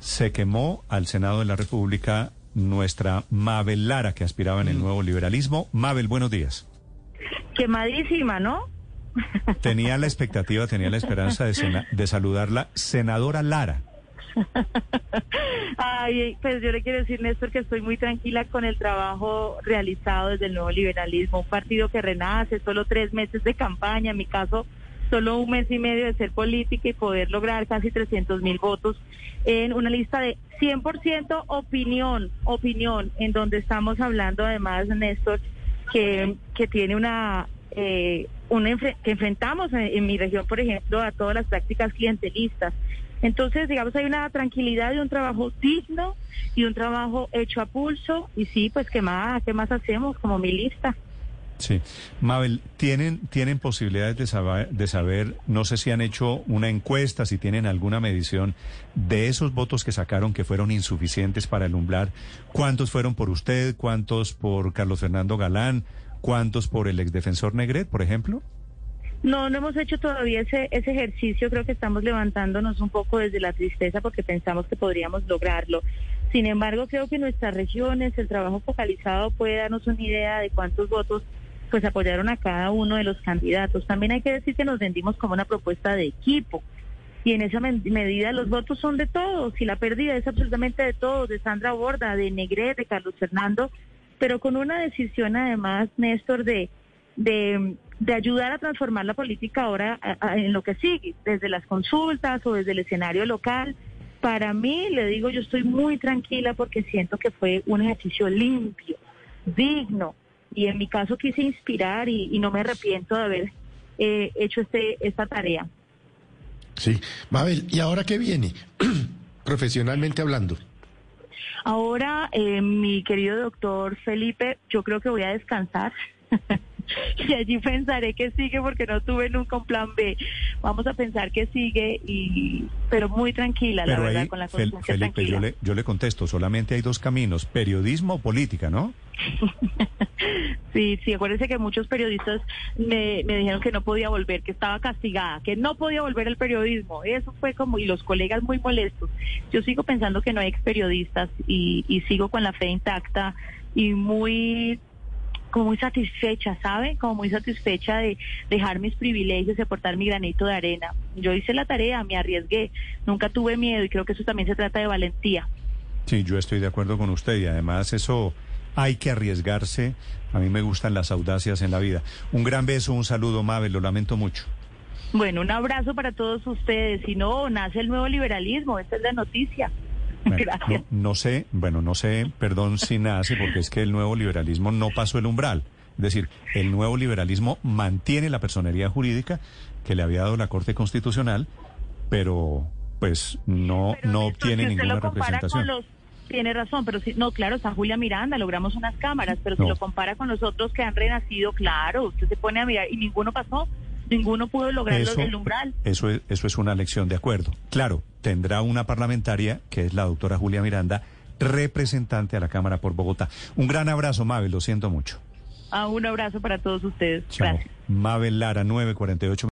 se quemó al Senado de la República nuestra Mabel Lara, que aspiraba en el nuevo liberalismo. Mabel, buenos días. Quemadísima, ¿no? Tenía la expectativa, tenía la esperanza de, sena- de saludarla, senadora Lara. Ay, pues yo le quiero decir, Néstor, que estoy muy tranquila con el trabajo realizado desde el nuevo liberalismo, un partido que renace, solo tres meses de campaña, en mi caso, solo un mes y medio de ser política y poder lograr casi 300 mil votos en una lista de 100% opinión, opinión, en donde estamos hablando además, Néstor, que, que tiene una... Eh, un enfre- que enfrentamos en, en mi región, por ejemplo, a todas las prácticas clientelistas. Entonces, digamos, hay una tranquilidad y un trabajo digno y un trabajo hecho a pulso. Y sí, pues, ¿qué más, qué más hacemos como mi lista? Sí. Mabel, ¿tienen, tienen posibilidades de saber, de saber, no sé si han hecho una encuesta, si tienen alguna medición de esos votos que sacaron que fueron insuficientes para el umbral? ¿Cuántos fueron por usted? ¿Cuántos por Carlos Fernando Galán? ¿Cuántos por el exdefensor Negret, por ejemplo? No, no hemos hecho todavía ese, ese ejercicio. Creo que estamos levantándonos un poco desde la tristeza porque pensamos que podríamos lograrlo. Sin embargo, creo que en nuestras regiones el trabajo focalizado puede darnos una idea de cuántos votos pues apoyaron a cada uno de los candidatos. También hay que decir que nos vendimos como una propuesta de equipo. Y en esa medida los votos son de todos y la pérdida es absolutamente de todos, de Sandra Borda, de Negret, de Carlos Fernando, pero con una decisión además, Néstor, de, de, de ayudar a transformar la política ahora en lo que sigue, desde las consultas o desde el escenario local. Para mí, le digo, yo estoy muy tranquila porque siento que fue un ejercicio limpio, digno, y en mi caso quise inspirar y, y no me arrepiento de haber eh, hecho este esta tarea. Sí. Mabel, ¿y ahora qué viene? Profesionalmente hablando. Ahora, eh, mi querido doctor Felipe, yo creo que voy a descansar. y allí pensaré que sigue porque no tuve nunca un plan B. Vamos a pensar que sigue, y pero muy tranquila, la verdad, ahí, con la Fel- Felipe, yo le, yo le contesto, solamente hay dos caminos, periodismo o política, ¿no? Sí, sí, acuérdense que muchos periodistas me, me dijeron que no podía volver, que estaba castigada, que no podía volver al periodismo. Eso fue como, y los colegas muy molestos. Yo sigo pensando que no hay ex periodistas y, y sigo con la fe intacta y muy como muy satisfecha, ¿sabe? Como muy satisfecha de dejar mis privilegios y aportar mi granito de arena. Yo hice la tarea, me arriesgué, nunca tuve miedo y creo que eso también se trata de valentía. Sí, yo estoy de acuerdo con usted y además eso hay que arriesgarse. A mí me gustan las audacias en la vida. Un gran beso, un saludo, Mabel, lo lamento mucho. Bueno, un abrazo para todos ustedes. Si no, nace el nuevo liberalismo, esta es la noticia. Bueno. No, no sé, bueno, no sé, perdón si nace, porque es que el nuevo liberalismo no pasó el umbral. Es decir, el nuevo liberalismo mantiene la personería jurídica que le había dado la Corte Constitucional, pero pues no, Pero, no obtiene si ninguna representación. Los, tiene razón, pero si, no, claro, está Julia Miranda, logramos unas cámaras, pero si lo compara con los otros que han renacido, claro, usted se pone a mirar y ninguno pasó, ninguno pudo lograr Eso, el umbral. eso es, eso es una lección de acuerdo. Claro, tendrá una parlamentaria, que es la doctora Julia Miranda, representante a la Cámara por Bogotá. Un gran abrazo, Mabel, lo siento mucho. Ah, un abrazo para todos ustedes. Chao. Gracias. Mabel Lara, 948.